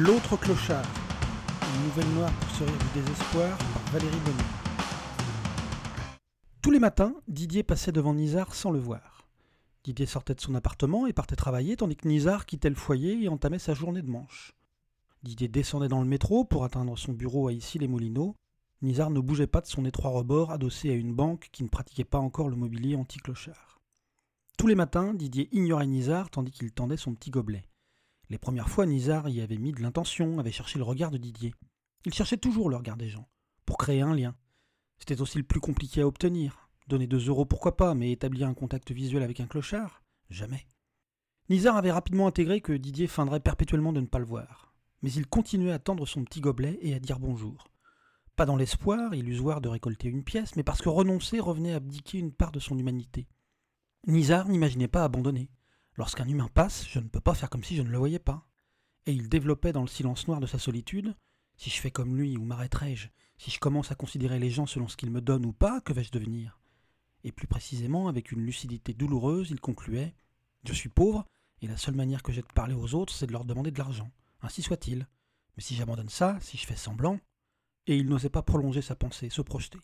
L'autre clochard. Une nouvelle noire pour se du désespoir par Valérie Bonnet. Tous les matins, Didier passait devant Nizar sans le voir. Didier sortait de son appartement et partait travailler, tandis que Nizar quittait le foyer et entamait sa journée de manche. Didier descendait dans le métro pour atteindre son bureau à Issy-les-Moulineaux. Nizar ne bougeait pas de son étroit rebord adossé à une banque qui ne pratiquait pas encore le mobilier anti-clochard. Tous les matins, Didier ignorait Nizar tandis qu'il tendait son petit gobelet. Les premières fois, Nizar y avait mis de l'intention, avait cherché le regard de Didier. Il cherchait toujours le regard des gens, pour créer un lien. C'était aussi le plus compliqué à obtenir. Donner deux euros, pourquoi pas, mais établir un contact visuel avec un clochard? Jamais. Nizar avait rapidement intégré que Didier feindrait perpétuellement de ne pas le voir. Mais il continuait à tendre son petit gobelet et à dire bonjour. Pas dans l'espoir, illusoire de récolter une pièce, mais parce que renoncer revenait à abdiquer une part de son humanité. Nizar n'imaginait pas abandonner. Lorsqu'un humain passe, je ne peux pas faire comme si je ne le voyais pas. Et il développait dans le silence noir de sa solitude Si je fais comme lui, où m'arrêterai-je? Si je commence à considérer les gens selon ce qu'ils me donnent ou pas, que vais-je devenir? Et plus précisément, avec une lucidité douloureuse, il concluait Je suis pauvre, et la seule manière que j'ai de parler aux autres, c'est de leur demander de l'argent. Ainsi soit-il. Mais si j'abandonne ça, si je fais semblant. Et il n'osait pas prolonger sa pensée, se projeter.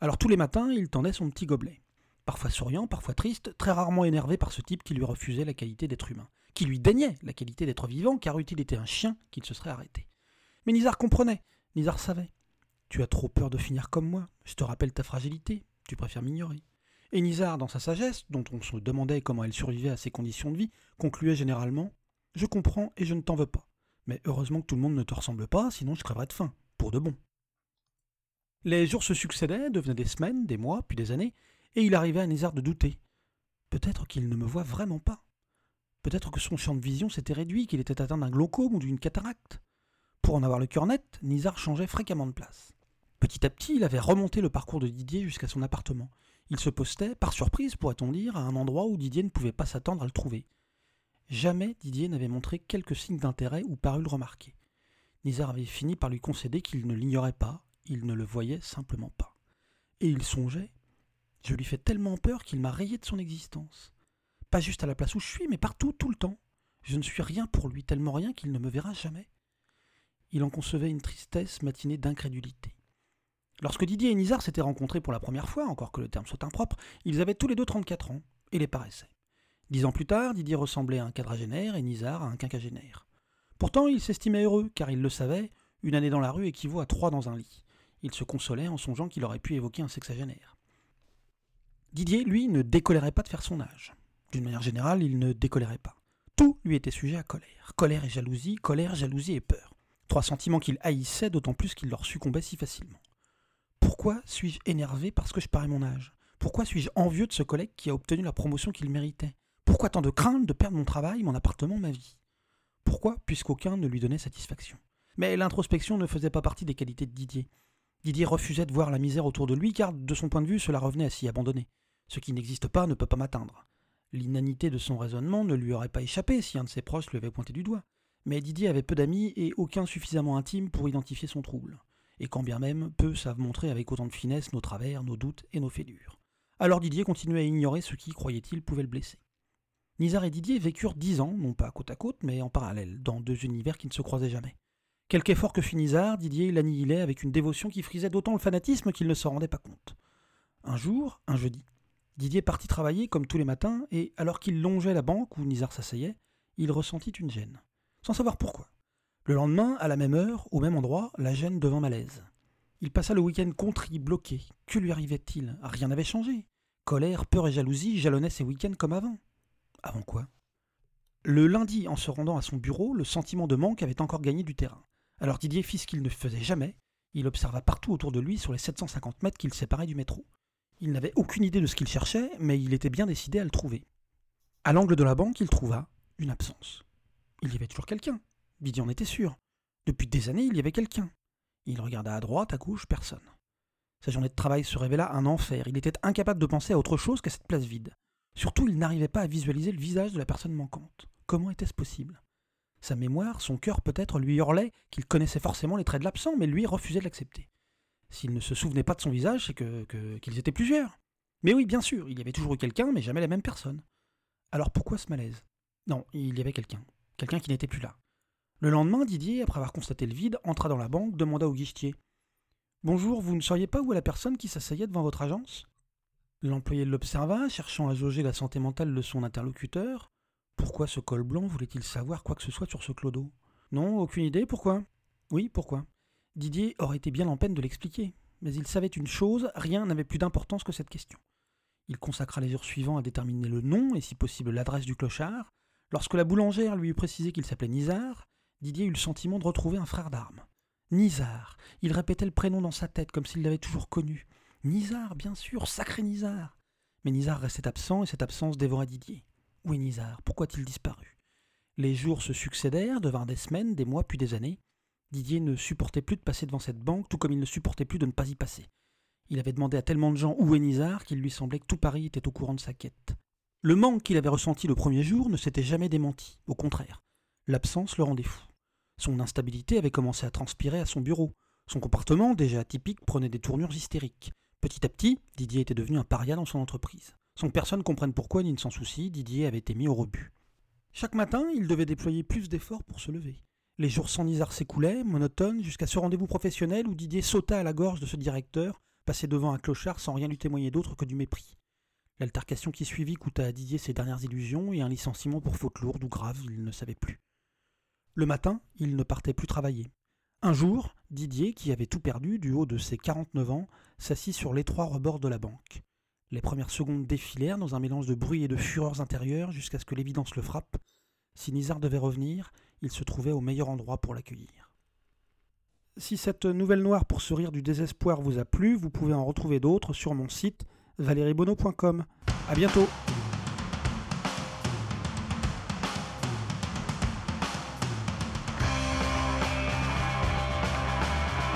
Alors tous les matins, il tendait son petit gobelet parfois souriant, parfois triste, très rarement énervé par ce type qui lui refusait la qualité d'être humain, qui lui daignait la qualité d'être vivant, car eût-il été un chien qu'il se serait arrêté? Mais Nizar comprenait, Nizar savait. Tu as trop peur de finir comme moi, je te rappelle ta fragilité, tu préfères m'ignorer. Et Nizar, dans sa sagesse, dont on se demandait comment elle survivait à ses conditions de vie, concluait généralement Je comprends et je ne t'en veux pas. Mais heureusement que tout le monde ne te ressemble pas, sinon je crèverais de faim, pour de bon. Les jours se succédaient, devenaient des semaines, des mois, puis des années, et il arrivait à Nizar de douter. Peut-être qu'il ne me voit vraiment pas. Peut-être que son champ de vision s'était réduit, qu'il était atteint d'un glaucome ou d'une cataracte. Pour en avoir le cœur net, Nizar changeait fréquemment de place. Petit à petit, il avait remonté le parcours de Didier jusqu'à son appartement. Il se postait, par surprise pourrait-on dire, à un endroit où Didier ne pouvait pas s'attendre à le trouver. Jamais Didier n'avait montré quelque signe d'intérêt ou paru le remarquer. Nizar avait fini par lui concéder qu'il ne l'ignorait pas, il ne le voyait simplement pas. Et il songeait je lui fais tellement peur qu'il m'a rayé de son existence. Pas juste à la place où je suis, mais partout, tout le temps. Je ne suis rien pour lui, tellement rien qu'il ne me verra jamais. Il en concevait une tristesse matinée d'incrédulité. Lorsque Didier et Nizar s'étaient rencontrés pour la première fois, encore que le terme soit impropre, ils avaient tous les deux 34 ans, et les paraissaient. Dix ans plus tard, Didier ressemblait à un quadragénaire et Nizar à un quinquagénaire. Pourtant, il s'estimait heureux, car il le savait, une année dans la rue équivaut à trois dans un lit. Il se consolait en songeant qu'il aurait pu évoquer un sexagénaire. Didier, lui, ne décolérait pas de faire son âge. D'une manière générale, il ne décolérait pas. Tout lui était sujet à colère. Colère et jalousie, colère, jalousie et peur. Trois sentiments qu'il haïssait, d'autant plus qu'il leur succombait si facilement. Pourquoi suis-je énervé parce que je parais mon âge? Pourquoi suis-je envieux de ce collègue qui a obtenu la promotion qu'il méritait? Pourquoi tant de crainte de perdre mon travail, mon appartement, ma vie? Pourquoi, puisqu'aucun ne lui donnait satisfaction? Mais l'introspection ne faisait pas partie des qualités de Didier. Didier refusait de voir la misère autour de lui car, de son point de vue, cela revenait à s'y abandonner. Ce qui n'existe pas ne peut pas m'atteindre. L'inanité de son raisonnement ne lui aurait pas échappé si un de ses proches lui avait pointé du doigt. Mais Didier avait peu d'amis et aucun suffisamment intime pour identifier son trouble. Et quand bien même, peu savent montrer avec autant de finesse nos travers, nos doutes et nos fêlures. Alors Didier continuait à ignorer ce qui, croyait-il, pouvait le blesser. Nizar et Didier vécurent dix ans, non pas côte à côte, mais en parallèle, dans deux univers qui ne se croisaient jamais. Quelque effort que fit Nizar, Didier l'annihilait avec une dévotion qui frisait d'autant le fanatisme qu'il ne s'en rendait pas compte. Un jour, un jeudi, Didier partit travailler comme tous les matins, et alors qu'il longeait la banque où Nizar s'asseyait, il ressentit une gêne, sans savoir pourquoi. Le lendemain, à la même heure, au même endroit, la gêne devint malaise. Il passa le week-end contrit, bloqué. Que lui arrivait-il? Rien n'avait changé. Colère, peur et jalousie jalonnaient ses week-ends comme avant. Avant quoi? Le lundi, en se rendant à son bureau, le sentiment de manque avait encore gagné du terrain. Alors Didier fit ce qu'il ne faisait jamais. Il observa partout autour de lui sur les 750 mètres qu'il séparaient du métro. Il n'avait aucune idée de ce qu'il cherchait, mais il était bien décidé à le trouver. À l'angle de la banque, il trouva une absence. Il y avait toujours quelqu'un. Didier en était sûr. Depuis des années, il y avait quelqu'un. Il regarda à droite, à gauche, personne. Sa journée de travail se révéla un enfer. Il était incapable de penser à autre chose qu'à cette place vide. Surtout, il n'arrivait pas à visualiser le visage de la personne manquante. Comment était-ce possible? Sa mémoire, son cœur peut-être lui hurlait qu'il connaissait forcément les traits de l'absent, mais lui refusait de l'accepter. S'il ne se souvenait pas de son visage, c'est que, qu'ils étaient plusieurs. Mais oui, bien sûr, il y avait toujours eu quelqu'un, mais jamais la même personne. Alors pourquoi ce malaise? Non, il y avait quelqu'un. Quelqu'un qui n'était plus là. Le lendemain, Didier, après avoir constaté le vide, entra dans la banque, demanda au guichetier Bonjour, vous ne sauriez pas où est la personne qui s'asseyait devant votre agence? L'employé l'observa, cherchant à jauger la santé mentale de son interlocuteur. Pourquoi ce col blanc voulait-il savoir quoi que ce soit sur ce clodo? Non, aucune idée, pourquoi? Oui, pourquoi? Didier aurait été bien en peine de l'expliquer, mais il savait une chose, rien n'avait plus d'importance que cette question. Il consacra les jours suivants à déterminer le nom et si possible l'adresse du clochard. Lorsque la boulangère lui eut précisé qu'il s'appelait Nizar, Didier eut le sentiment de retrouver un frère d'armes. Nizar. Il répétait le prénom dans sa tête comme s'il l'avait toujours connu. Nizar, bien sûr, sacré Nizar. Mais Nizar restait absent et cette absence dévora Didier. Où est Nizar Pourquoi a-t-il disparu? Les jours se succédèrent, devinrent des semaines, des mois, puis des années. Didier ne supportait plus de passer devant cette banque, tout comme il ne supportait plus de ne pas y passer. Il avait demandé à tellement de gens où est Nizar qu'il lui semblait que tout Paris était au courant de sa quête. Le manque qu'il avait ressenti le premier jour ne s'était jamais démenti, au contraire. L'absence le rendait fou. Son instabilité avait commencé à transpirer à son bureau. Son comportement, déjà atypique, prenait des tournures hystériques. Petit à petit, Didier était devenu un paria dans son entreprise. Sans que personne comprenne pourquoi ni ne s'en soucie, Didier avait été mis au rebut. Chaque matin, il devait déployer plus d'efforts pour se lever. Les jours sans Nizar s'écoulaient, monotones, jusqu'à ce rendez-vous professionnel où Didier sauta à la gorge de ce directeur, passé devant un clochard sans rien lui témoigner d'autre que du mépris. L'altercation qui suivit coûta à Didier ses dernières illusions et un licenciement pour faute lourde ou grave, il ne savait plus. Le matin, il ne partait plus travailler. Un jour, Didier, qui avait tout perdu du haut de ses 49 ans, s'assit sur l'étroit rebord de la banque. Les premières secondes défilèrent dans un mélange de bruit et de fureurs intérieures jusqu'à ce que l'évidence le frappe. Si Nizar devait revenir, il se trouvait au meilleur endroit pour l'accueillir. Si cette nouvelle noire pour se rire du désespoir vous a plu, vous pouvez en retrouver d'autres sur mon site valeriebono.com. A bientôt